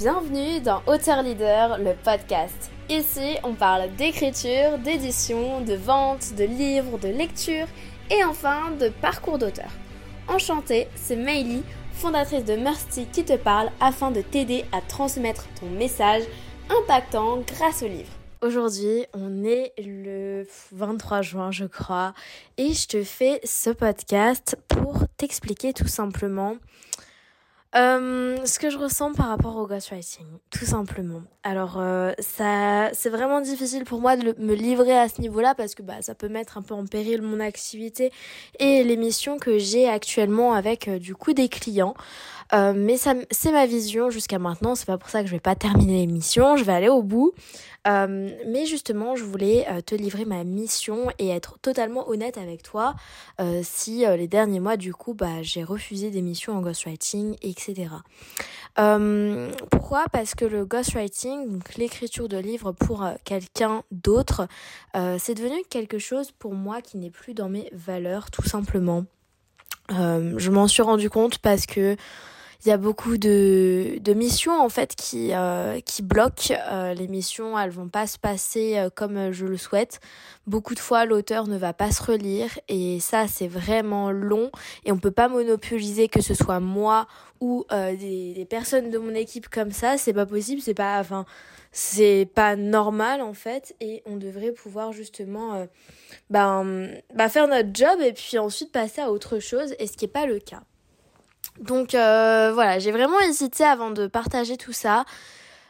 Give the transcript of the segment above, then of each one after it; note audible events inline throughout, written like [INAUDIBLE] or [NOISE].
Bienvenue dans Auteur Leader, le podcast. Ici, on parle d'écriture, d'édition, de vente, de livres, de lecture et enfin de parcours d'auteur. Enchantée, c'est Meili, fondatrice de Mercy qui te parle afin de t'aider à transmettre ton message impactant grâce au livre. Aujourd'hui, on est le 23 juin, je crois, et je te fais ce podcast pour t'expliquer tout simplement euh, ce que je ressens par rapport au ghostwriting, tout simplement. Alors, euh, ça, c'est vraiment difficile pour moi de me livrer à ce niveau-là parce que bah, ça peut mettre un peu en péril mon activité et les missions que j'ai actuellement avec euh, du coup des clients. Mais ça, c'est ma vision jusqu'à maintenant. C'est pas pour ça que je vais pas terminer l'émission. Je vais aller au bout. Mais justement, je voulais te livrer ma mission et être totalement honnête avec toi. Si les derniers mois, du coup, bah, j'ai refusé des missions en ghostwriting, etc. pourquoi? Parce que le ghostwriting, donc l'écriture de livres pour quelqu'un d'autre, c'est devenu quelque chose pour moi qui n'est plus dans mes valeurs, tout simplement. je m'en suis rendu compte parce que il y a beaucoup de, de missions en fait qui euh, qui bloquent. Euh, les missions elles vont pas se passer euh, comme je le souhaite. Beaucoup de fois l'auteur ne va pas se relire. Et ça c'est vraiment long. Et on peut pas monopoliser que ce soit moi ou des, personnes de mon équipe comme ça. C'est pas possible. C'est pas enfin c'est pas normal en fait. Et on devrait pouvoir justement ben, bah, faire notre job et puis ensuite passer à autre chose. Et ce qui est pas le cas donc euh, voilà, j'ai vraiment hésité avant de partager tout ça.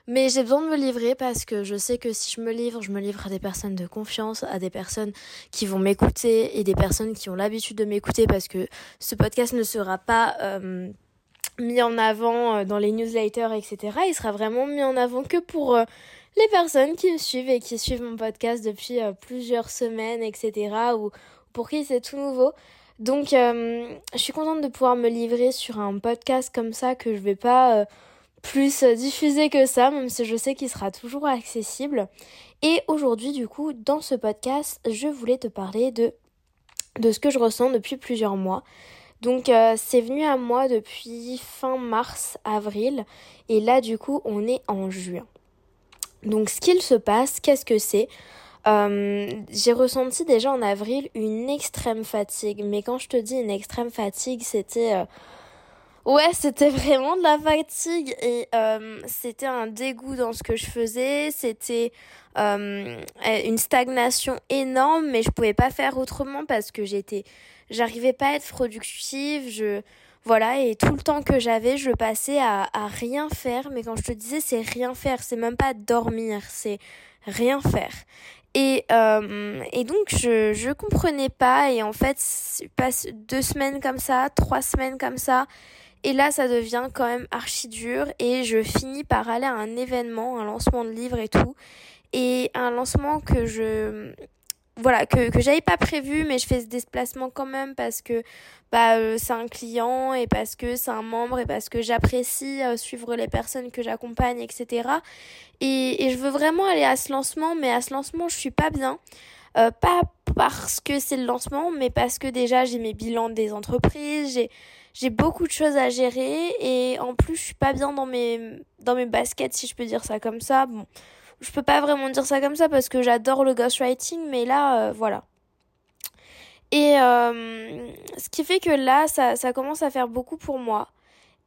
Mais j'ai besoin de me livrer parce que je sais que si je me livre, je me livre à des personnes de confiance, à des personnes qui vont m'écouter et des personnes qui ont l'habitude de m'écouter parce que ce podcast ne sera pas euh, mis en avant euh, dans les newsletters, etc. Il sera vraiment mis en avant que pour les personnes qui me suivent et qui suivent mon podcast depuis plusieurs semaines, etc. ou pour qui c'est tout nouveau. Donc, euh, je suis contente de pouvoir me livrer sur un podcast comme ça que je vais pas euh, plus diffuser que ça, même si je sais qu'il sera toujours accessible. Et aujourd'hui, du coup, dans ce podcast, je voulais te parler de, de ce que je ressens depuis plusieurs mois. Donc, euh, c'est venu à moi depuis fin mars, avril. Et là, du coup, on est en juin. Donc, ce qu'il se passe, qu'est-ce que c'est? Euh, j'ai ressenti déjà en avril une extrême fatigue. Mais quand je te dis une extrême fatigue, c'était... Euh, ouais, c'était vraiment de la fatigue et euh, c'était un dégoût dans ce que je faisais. C'était une stagnation énorme, mais je pouvais pas faire autrement parce que j'étais... J'arrivais pas à être productive, je... Voilà, et tout le temps que j'avais, je passais à, à rien faire. Mais quand je te disais, c'est rien faire, c'est même pas dormir, c'est rien faire. Et, euh, et donc je je comprenais pas. Et en fait passe deux semaines comme ça, trois semaines comme ça. Et là ça devient quand même archi dur. Et je finis par aller à un événement, un lancement de livre et tout. Et un lancement que je voilà que que j'avais pas prévu mais je fais ce déplacement quand même parce que bah euh, c'est un client et parce que c'est un membre et parce que j'apprécie euh, suivre les personnes que j'accompagne etc et, et je veux vraiment aller à ce lancement mais à ce lancement je suis pas bien. Euh, pas parce que c'est le lancement mais parce que déjà j'ai mes bilans des entreprises j'ai j'ai beaucoup de choses à gérer et en plus je suis pas bien dans mes dans mes baskets si je peux dire ça comme ça. Bon je peux pas vraiment dire ça comme ça parce que j'adore le ghostwriting, mais là, euh, voilà. Et euh, ce qui fait que là, ça, ça commence à faire beaucoup pour moi.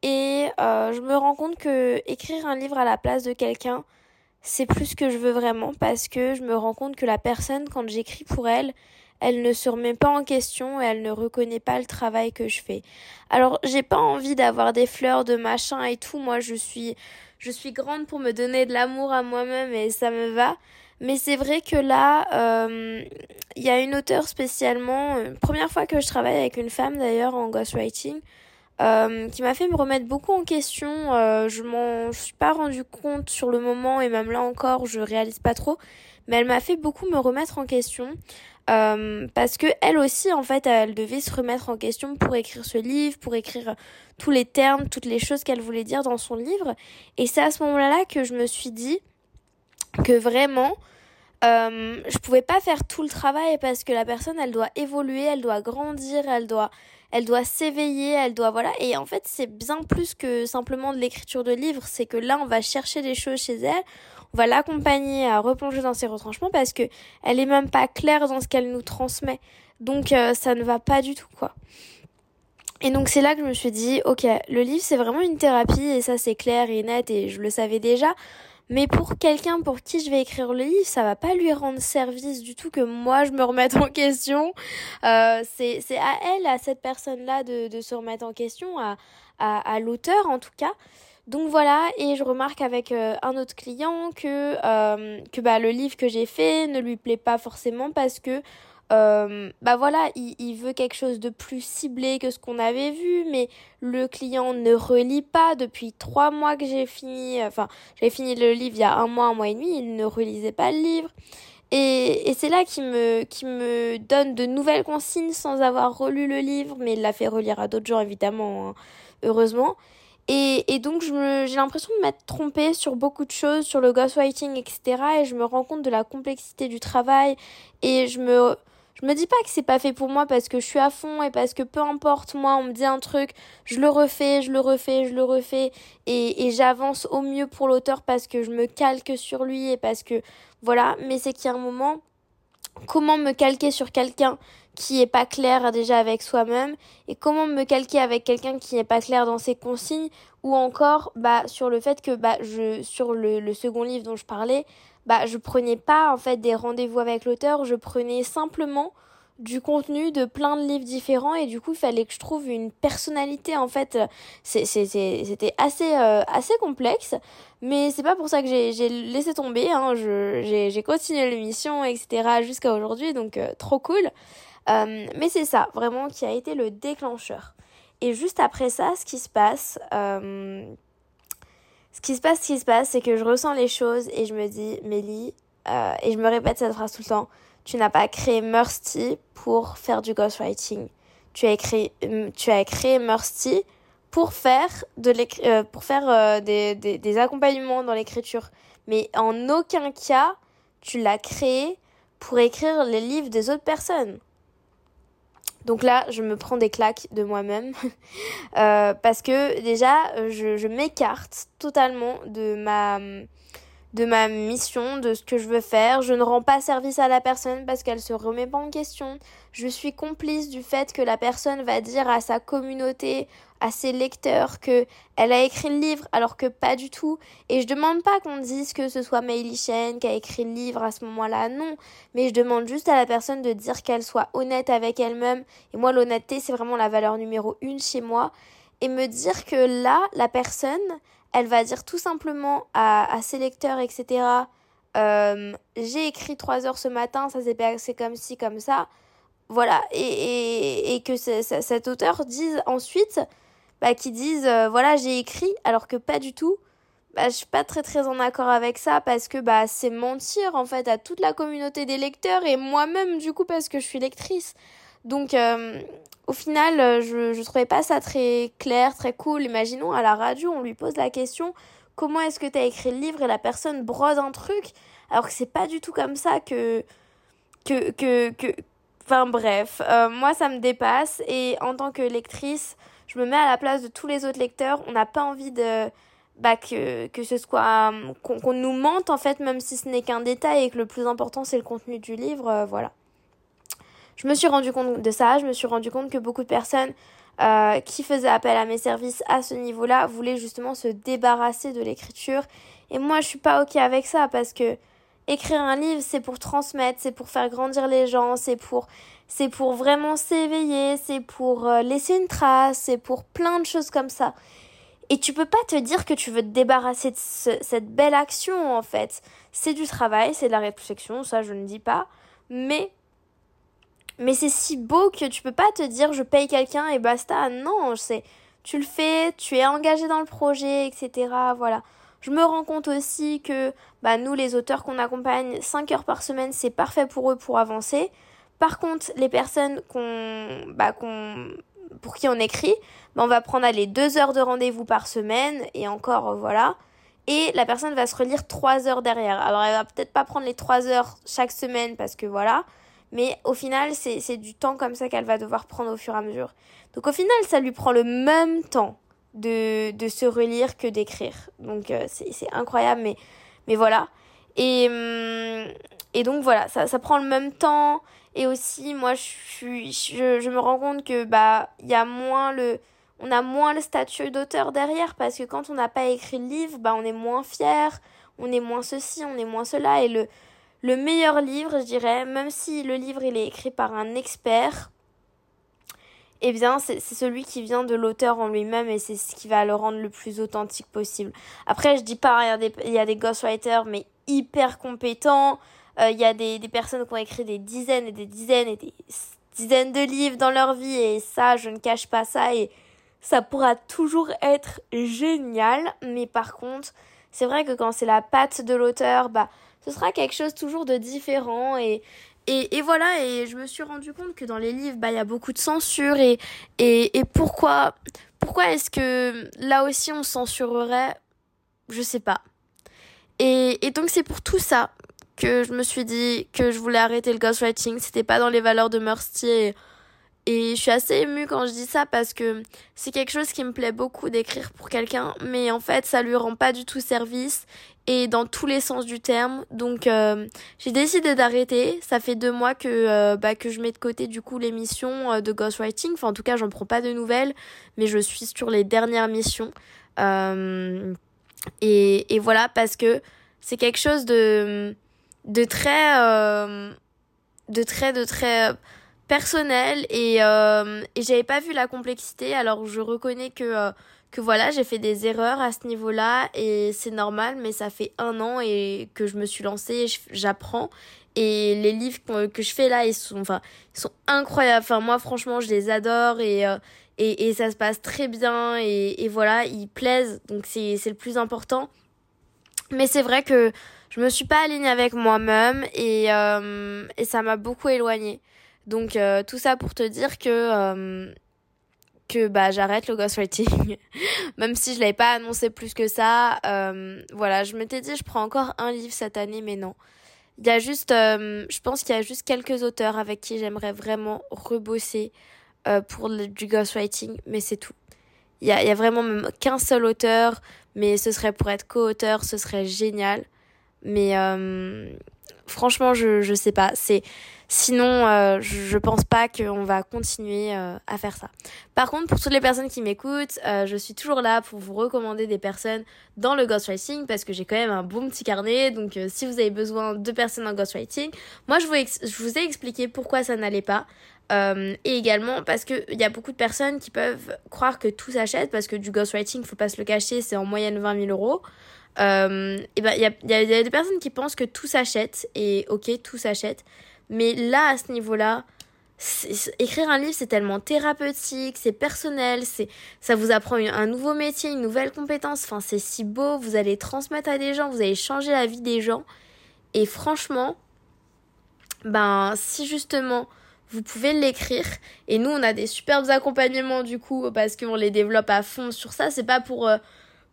Et euh, je me rends compte que écrire un livre à la place de quelqu'un, c'est plus ce que je veux vraiment parce que je me rends compte que la personne, quand j'écris pour elle, elle ne se remet pas en question et elle ne reconnaît pas le travail que je fais. Alors, j'ai pas envie d'avoir des fleurs de machin et tout. Moi, je suis je suis grande pour me donner de l'amour à moi-même et ça me va. Mais c'est vrai que là, euh, il y a une auteure spécialement, euh, première fois que je travaille avec une femme d'ailleurs en ghostwriting, euh, qui m'a fait me remettre beaucoup en question. Euh, je m'en suis pas rendu compte sur le moment et même là encore, je réalise pas trop. Mais elle m'a fait beaucoup me remettre en question. Euh, parce que elle aussi en fait elle devait se remettre en question pour écrire ce livre, pour écrire tous les termes, toutes les choses qu'elle voulait dire dans son livre. Et c'est à ce moment-là que je me suis dit que vraiment euh, je pouvais pas faire tout le travail parce que la personne elle doit évoluer, elle doit grandir, elle doit elle doit s'éveiller, elle doit voilà et en fait c'est bien plus que simplement de l'écriture de livres, c'est que là on va chercher des choses chez elle, on va l'accompagner à replonger dans ses retranchements parce que elle est même pas claire dans ce qu'elle nous transmet. Donc euh, ça ne va pas du tout quoi. Et donc c'est là que je me suis dit OK, le livre c'est vraiment une thérapie et ça c'est clair et net et je le savais déjà. Mais pour quelqu'un pour qui je vais écrire le livre, ça va pas lui rendre service du tout que moi je me remette en question. Euh, c'est à elle, à cette personne-là de, de se remettre en question, à, à, à l'auteur en tout cas. Donc voilà, et je remarque avec euh, un autre client que euh, que bah le livre que j'ai fait ne lui plaît pas forcément parce que euh, bah voilà, il, veut quelque chose de plus ciblé que ce qu'on avait vu, mais le client ne relit pas depuis trois mois que j'ai fini, enfin j'ai fini le livre il y a un mois, un mois et demi, il ne relisait pas le livre. Et, et c'est là qu'il me, qui me donne de nouvelles consignes sans avoir relu le livre, mais il l'a fait relire à d'autres gens évidemment, hein, heureusement. Et, et donc j'ai l'impression de m'être trompée sur beaucoup de choses, sur le ghostwriting, etc. Et je me rends compte de la complexité du travail et je me je me dis pas que c'est pas fait pour moi parce que je suis à fond et parce que peu importe moi, on me dit un truc, je le refais, je le refais, je le refais et, j'avance au mieux pour l'auteur parce que je me calque sur lui et parce que voilà, mais c'est qu'il y a un moment comment me calquer sur quelqu'un qui est pas clair déjà avec soi-même et comment me calquer avec quelqu'un qui n'est pas clair dans ses consignes ou encore bah sur le fait que bah je sur le second livre dont je parlais bah je prenais pas en fait des rendez-vous avec l'auteur, je prenais simplement du contenu de plein de livres différents. Et du coup il fallait que je trouve une personnalité en fait. C'était assez euh, assez complexe. Mais c'est pas pour ça que j'ai laissé tomber hein. j'ai continué l'émission etc jusqu'à aujourd'hui. Donc euh, trop cool. Euh, mais c'est ça vraiment qui a été le déclencheur. Et juste après ça ce qui se passe ce qui se passe, ce qui se passe, c'est que je ressens les choses et je me dis, Mélie, euh, et je me répète cette phrase tout le temps, tu n'as pas créé Mursty pour faire du ghostwriting. Tu as, écrit, euh, tu as créé Mursty pour faire, de euh, pour faire des accompagnements dans l'écriture. Mais en aucun cas, tu l'as créé pour écrire les livres des autres personnes. Donc là, je me prends des claques de moi-même. [LAUGHS] Euh, parce que déjà, je, je m'écarte totalement de ma de ma mission, de ce que je veux faire. Je ne rends pas service à la personne parce qu'elle se remet pas en question. Je suis complice du fait que la personne va dire à sa communauté, à ses lecteurs que elle a écrit le livre alors que pas du tout. Et je demande pas qu'on dise que ce soit Meili Chen qui a écrit le livre à ce moment-là, non. Mais je demande juste à la personne de dire qu'elle soit honnête avec elle-même. Et moi, l'honnêteté, c'est vraiment la valeur numéro une chez moi. Et me dire que là, la personne, elle va dire tout simplement à, ses lecteurs, etc. Euh, j'ai écrit trois heures ce matin, ça s'est passé comme ci, comme ça. Voilà. Et, et, et que cet auteur dise ensuite, bah, qui dise, euh, voilà, j'ai écrit, alors que pas du tout. Bah, je suis pas très très en accord avec ça parce que bah c'est mentir en fait à toute la communauté des lecteurs et moi-même du coup parce que je suis lectrice. Donc euh, au final, euh, je, je trouvais pas ça très clair, très cool. Imaginons à la radio, on lui pose la question comment est-ce que tu as écrit le livre et la personne brode un truc alors que c'est pas du tout comme ça que que que que enfin bref, euh, moi ça me dépasse et en tant que lectrice, je me mets à la place de tous les autres lecteurs, on n'a pas envie de bah que ce soit qu'on nous mente en fait même si ce n'est qu'un détail et que le plus important c'est le contenu du livre, voilà je me suis rendu compte de ça, je me suis rendu compte que beaucoup de personnes euh, qui faisaient appel à mes services à ce niveau-là voulaient justement se débarrasser de l'écriture. Et moi, je suis pas ok avec ça parce que écrire un livre, c'est pour transmettre, c'est pour faire grandir les gens, c'est pour, vraiment s'éveiller, c'est pour euh, laisser une trace, c'est pour plein de choses comme ça. Et tu peux pas te dire que tu veux te débarrasser de cette belle action en fait. C'est du travail, c'est de la réflexion, ça je ne dis pas. Mais mais c'est si beau que tu peux pas te dire je paye quelqu'un et basta. Non, c'est tu le fais, tu es engagé dans le projet, etc. Voilà. Je me rends compte aussi que bah, nous, les auteurs qu'on accompagne, 5 heures par semaine, c'est parfait pour eux pour avancer. Par contre, les personnes qu'on, bah, qu'on, pour qui on écrit, bah, on va prendre les 2 heures de rendez-vous par semaine et encore, voilà. et la personne va se relire trois heures derrière. Alors elle va peut-être pas prendre les trois heures chaque semaine parce que voilà, mais au final c'est du temps comme ça qu'elle va devoir prendre au fur et à mesure. Donc au final ça lui prend le même temps de, de se relire que d'écrire. Donc euh, c'est incroyable, mais, mais voilà. Et, hum, et donc voilà, ça, ça prend le même temps. Et aussi, moi, je, je, me rends compte que bah y a moins le on a moins le statut d'auteur derrière parce que quand on n'a pas écrit le livre, bah on est moins fier, on est moins ceci, on est moins cela et le le meilleur livre, je dirais, même si le livre il est écrit par un expert, eh bien, c'est celui qui vient de l'auteur en lui-même et c'est ce qui va le rendre le plus authentique possible. Après, je dis pas, il y a des, il y a des ghostwriters, mais hyper compétents. Euh, il y a des, des personnes qui ont écrit des dizaines et des dizaines et des dizaines de livres dans leur vie et ça, je ne cache pas ça et ça pourra toujours être génial. Mais par contre, c'est vrai que quand c'est la patte de l'auteur, bah, ce sera quelque chose toujours de différent et, et, et, voilà, et je me suis rendu compte que dans les livres, bah, il y a beaucoup de censure et, et, et pourquoi, pourquoi est-ce que là aussi on censurerait? Je sais pas. Et, et donc c'est pour tout ça que je me suis dit que je voulais arrêter le ghostwriting. C'était pas dans les valeurs de Mercier. Et je suis assez émue quand je dis ça parce que c'est quelque chose qui me plaît beaucoup d'écrire pour quelqu'un, mais en fait ça lui rend pas du tout service et dans tous les sens du terme. Donc euh, j'ai décidé d'arrêter. Ça fait deux mois que euh, bah, que je mets de côté du coup les missions euh, de ghostwriting. Enfin en tout cas j'en prends pas de nouvelles, mais je suis sur les dernières missions. et, et voilà parce que c'est quelque chose de de très de très de très personnel et et j'avais pas vu la complexité. Alors je reconnais que que voilà, j'ai fait des erreurs à ce niveau-là et c'est normal, mais ça fait un an et que je me suis lancée, j'apprends. Et les livres que je fais là, ils sont, enfin, ils sont incroyables. Enfin, moi, franchement, je les adore et, euh, et, ça se passe très bien et, et voilà, ils plaisent. Donc, c'est, le plus important. Mais c'est vrai que je me suis pas alignée avec moi-même et, euh, et ça m'a beaucoup éloignée. Donc, euh, tout ça pour te dire que que bah j'arrête le ghostwriting. [LAUGHS] Même si je l'avais pas annoncé plus que ça euh, voilà je m'étais dit je prends encore un livre cette année mais non. Il y a juste euh, je pense qu'il y a juste quelques auteurs avec qui j'aimerais vraiment rebosser euh, pour le, du ghostwriting mais c'est tout. Il y a, y a vraiment même qu'un seul auteur mais ce serait pour être co-auteur ce serait génial. Mais franchement je je sais pas c'est Sinon, euh, je pense pas qu'on va continuer euh, à faire ça. Par contre, pour toutes les personnes qui m'écoutent, euh, je suis toujours là pour vous recommander des personnes dans le ghostwriting parce que j'ai quand même un bon petit carnet. Donc, si vous avez besoin de personnes en ghostwriting, moi, je vous, je vous ai expliqué pourquoi ça n'allait pas. et également parce qu'il y a beaucoup de personnes qui peuvent croire que tout s'achète parce que du ghostwriting, faut pas se le cacher, c'est en moyenne 20 000 euros. Et ben, il y a, des personnes qui pensent que tout s'achète et ok, tout s'achète. Mais là, à ce niveau-là, écrire un livre, c'est tellement thérapeutique, c'est personnel, c'est ça vous apprend un nouveau métier, une nouvelle compétence. Enfin, c'est si beau. Vous allez transmettre à des gens, vous allez changer la vie des gens. Et franchement, ben si justement vous pouvez l'écrire et nous on a des superbes accompagnements du coup parce qu'on les développe à fond sur ça. C'est pas pour euh,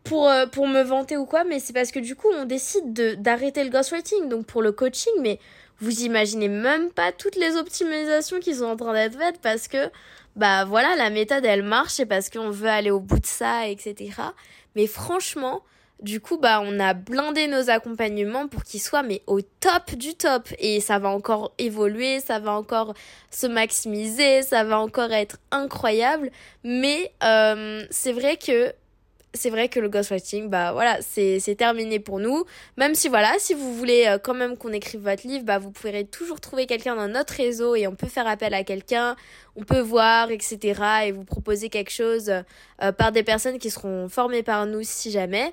pour, euh, pour me vanter ou quoi, mais c'est parce que du coup, on décide d'arrêter le ghostwriting, donc pour le coaching, mais vous imaginez même pas toutes les optimisations qui sont en train d'être faites parce que, bah voilà, la méthode elle marche et parce qu'on veut aller au bout de ça, etc. Mais franchement, du coup, bah, on a blindé nos accompagnements pour qu'ils soient, mais au top du top. Et ça va encore évoluer, ça va encore se maximiser, ça va encore être incroyable. Mais euh, c'est vrai que c'est vrai que le ghostwriting, bah voilà, c'est terminé pour nous. Même si voilà, si vous voulez euh, quand même qu'on écrive votre livre, bah vous pourrez toujours trouver quelqu'un dans notre réseau et on peut faire appel à quelqu'un, on peut voir, etc. et vous proposer quelque chose euh, par des personnes qui seront formées par nous si jamais.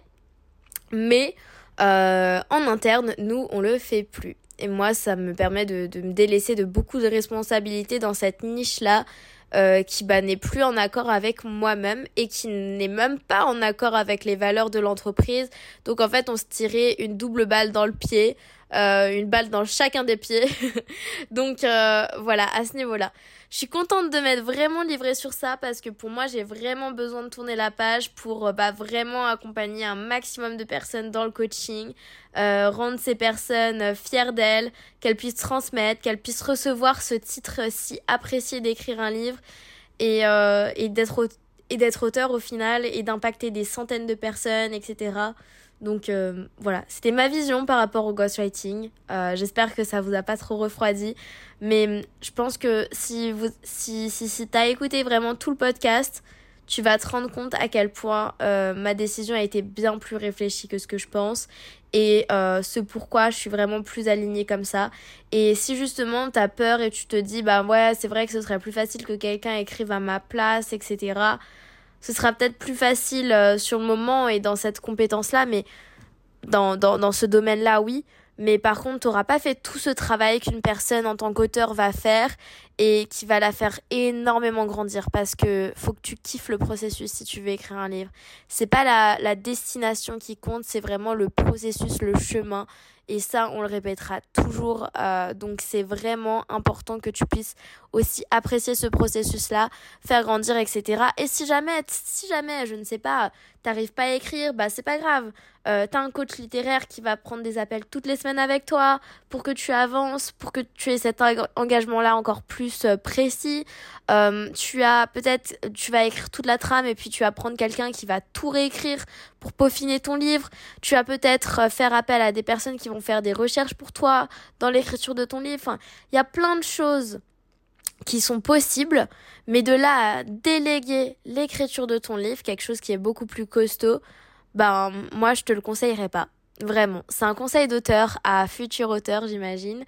Mais euh, en interne, nous, on le fait plus. Et moi, ça me permet de, de me délaisser de beaucoup de responsabilités dans cette niche-là euh, qui bah, n'est plus en accord avec moi-même et qui n'est même pas en accord avec les valeurs de l'entreprise. Donc en fait, on se tirait une double balle dans le pied. Une balle dans chacun des pieds. [LAUGHS] Donc voilà, à ce niveau-là. Je suis contente de m'être vraiment livrée sur ça parce que pour moi, j'ai vraiment besoin de tourner la page pour bah, vraiment accompagner un maximum de personnes dans le coaching, rendre ces personnes fières d'elles, qu'elles puissent transmettre, qu'elles puissent recevoir ce titre si apprécié d'écrire un livre et, et d'être et d'être auteur au final et d'impacter des centaines de personnes, etc. Donc euh, voilà, c'était ma vision par rapport au ghostwriting. Euh, J'espère que ça vous a pas trop refroidi, mais je pense que si vous si si, si t'as écouté vraiment tout le podcast, tu vas te rendre compte à quel point euh, ma décision a été bien plus réfléchie que ce que je pense et euh, ce pourquoi je suis vraiment plus alignée comme ça. Et si justement t'as peur et tu te dis bah ouais c'est vrai que ce serait plus facile que quelqu'un écrive à ma place, etc. Ce sera peut-être plus facile euh, sur le moment et dans cette compétence-là, mais dans, dans, dans ce domaine-là, oui. Mais par contre, tu n'auras pas fait tout ce travail qu'une personne en tant qu'auteur va faire et qui va la faire énormément grandir parce que faut que tu kiffes le processus si tu veux écrire un livre. C'est pas la, la destination qui compte, c'est vraiment le processus, le chemin. Et ça, on le répétera toujours. Euh, donc, c'est vraiment important que tu puisses aussi apprécier ce processus-là, faire grandir, etc. Et si jamais, si jamais, je ne sais pas, t'arrives pas à écrire, bah c'est pas grave. Euh, t'as un coach littéraire qui va prendre des appels toutes les semaines avec toi pour que tu avances, pour que tu aies cet engagement-là encore plus euh, précis. Euh, tu as peut-être, tu vas écrire toute la trame et puis tu vas prendre quelqu'un qui va tout réécrire pour peaufiner ton livre. Tu vas peut-être faire appel à des personnes qui vont faire des recherches pour toi dans l'écriture de ton livre. Il y a plein de choses qui sont possibles, mais de là à déléguer l'écriture de ton livre, quelque chose qui est beaucoup plus costaud, ben moi je te le conseillerais pas. Vraiment, c'est un conseil d'auteur à futur auteur, j'imagine,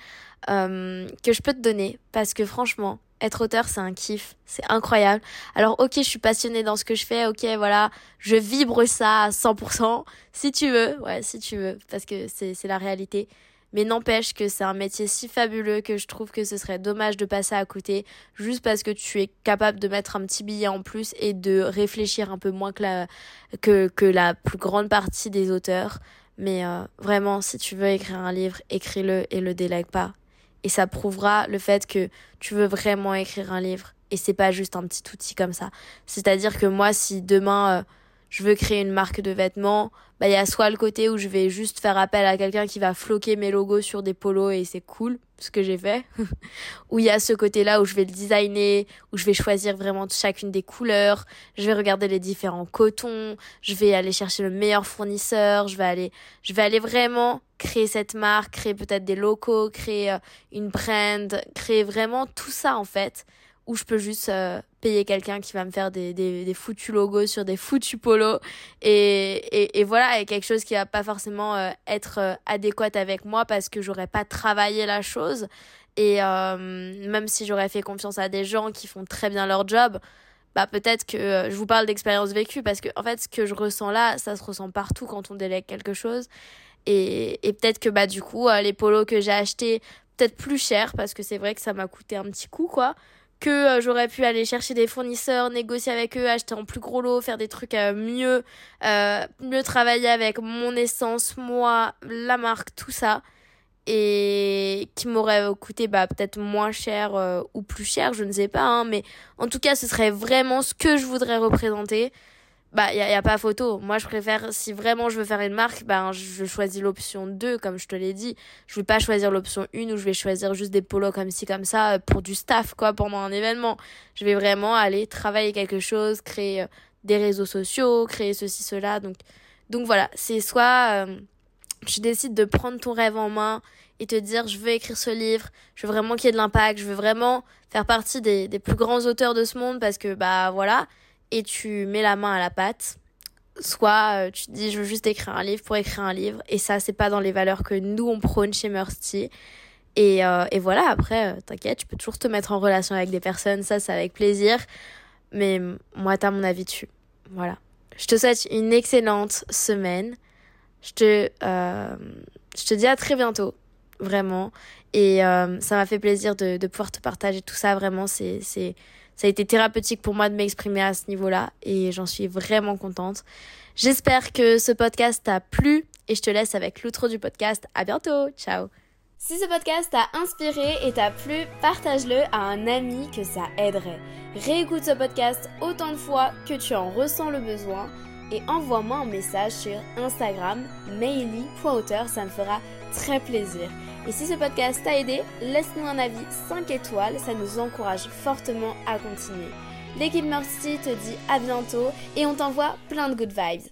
euh, que je peux te donner. Parce que franchement, être auteur, c'est un kiff, c'est incroyable. Alors ok, je suis passionnée dans ce que je fais, ok, voilà, je vibre ça à 100%, si tu veux, ouais, si tu veux, parce que c'est la réalité. Mais n'empêche que c'est un métier si fabuleux que je trouve que ce serait dommage de passer à côté juste parce que tu es capable de mettre un petit billet en plus et de réfléchir un peu moins que la, que, que la plus grande partie des auteurs. Mais euh, vraiment, si tu veux écrire un livre, écris-le et le délègue pas. Et ça prouvera le fait que tu veux vraiment écrire un livre et c'est pas juste un petit outil comme ça. C'est-à-dire que moi, si demain euh, je veux créer une marque de vêtements, bah il y a soit le côté où je vais juste faire appel à quelqu'un qui va floquer mes logos sur des polos et c'est cool ce que j'ai fait. [LAUGHS] Ou il y a ce côté-là où je vais le designer, où je vais choisir vraiment chacune des couleurs, je vais regarder les différents cotons, je vais aller chercher le meilleur fournisseur, je vais aller je vais aller vraiment créer cette marque, créer peut-être des locaux, créer euh, une brand, créer vraiment tout ça en fait où je peux juste euh, payer quelqu'un qui va me faire des, des, foutus logos sur des foutus polos. Et, et, voilà et quelque chose qui va pas forcément euh, être euh, adéquat avec moi parce que j'aurais pas travaillé la chose. Et même si j'aurais fait confiance à des gens qui font très bien leur job bah peut-être que je vous parle d'expérience vécue parce que en fait ce que je ressens là ça se ressent partout quand on délègue quelque chose. Et, et peut-être que bah du coup les polos que j'ai achetés peut-être plus cher parce que c'est vrai que ça m'a coûté un petit coup quoi que euh, j'aurais pu aller chercher des fournisseurs, négocier avec eux, acheter en plus gros lot, faire des trucs euh, mieux, euh, mieux travailler avec mon essence, moi, la marque, tout ça. Et qui m'aurait coûté bah, peut-être moins cher ou plus cher, je ne sais pas. Hein, mais en tout cas, ce serait vraiment ce que je voudrais représenter bah il y, a, pas photo. Moi je préfère si vraiment je veux faire une marque ben je choisis l'option 2 comme je te l'ai dit. Je vais pas choisir l'option 1 où je vais choisir juste des polos comme ci comme ça euh, pour du staff quoi pendant un événement. Je vais vraiment aller travailler quelque chose créer euh, des réseaux sociaux créer ceci cela. Donc donc voilà c'est soit euh, tu décides de prendre ton rêve en main et te dire je veux écrire ce livre, je veux vraiment qu'il y ait de l'impact, je veux vraiment faire partie des, des plus grands auteurs de ce monde parce que bah voilà, et tu mets la main à la pâte. Soit euh, tu te dis je veux juste écrire un livre pour écrire un livre et ça c'est pas dans les valeurs que nous on prône chez Mercy. Et, euh, et voilà, après, euh, t'inquiète, tu peux toujours te mettre en relation avec des personnes, ça c'est avec plaisir. Mais moi, t'as mon avis dessus. Voilà. Je te souhaite une excellente semaine. Je te, je te dis à très bientôt, vraiment. Et ça m'a fait plaisir de, de pouvoir te partager tout ça, vraiment. C'est, c'est, ça a été thérapeutique pour moi de m'exprimer à ce niveau-là et j'en suis vraiment contente. J'espère que ce podcast t'a plu et je te laisse avec l'outro du podcast. À bientôt, ciao si ce podcast t'a inspiré et t'a plu, partage-le à un ami que ça aiderait. Réécoute ce podcast autant de fois que tu en ressens le besoin et envoie-moi un message sur Instagram maily.auteur, ça me fera très plaisir. Et si ce podcast t'a aidé, laisse-nous un avis 5 étoiles, ça nous encourage fortement à continuer. L'équipe Mercy te dit à bientôt et on t'envoie plein de good vibes.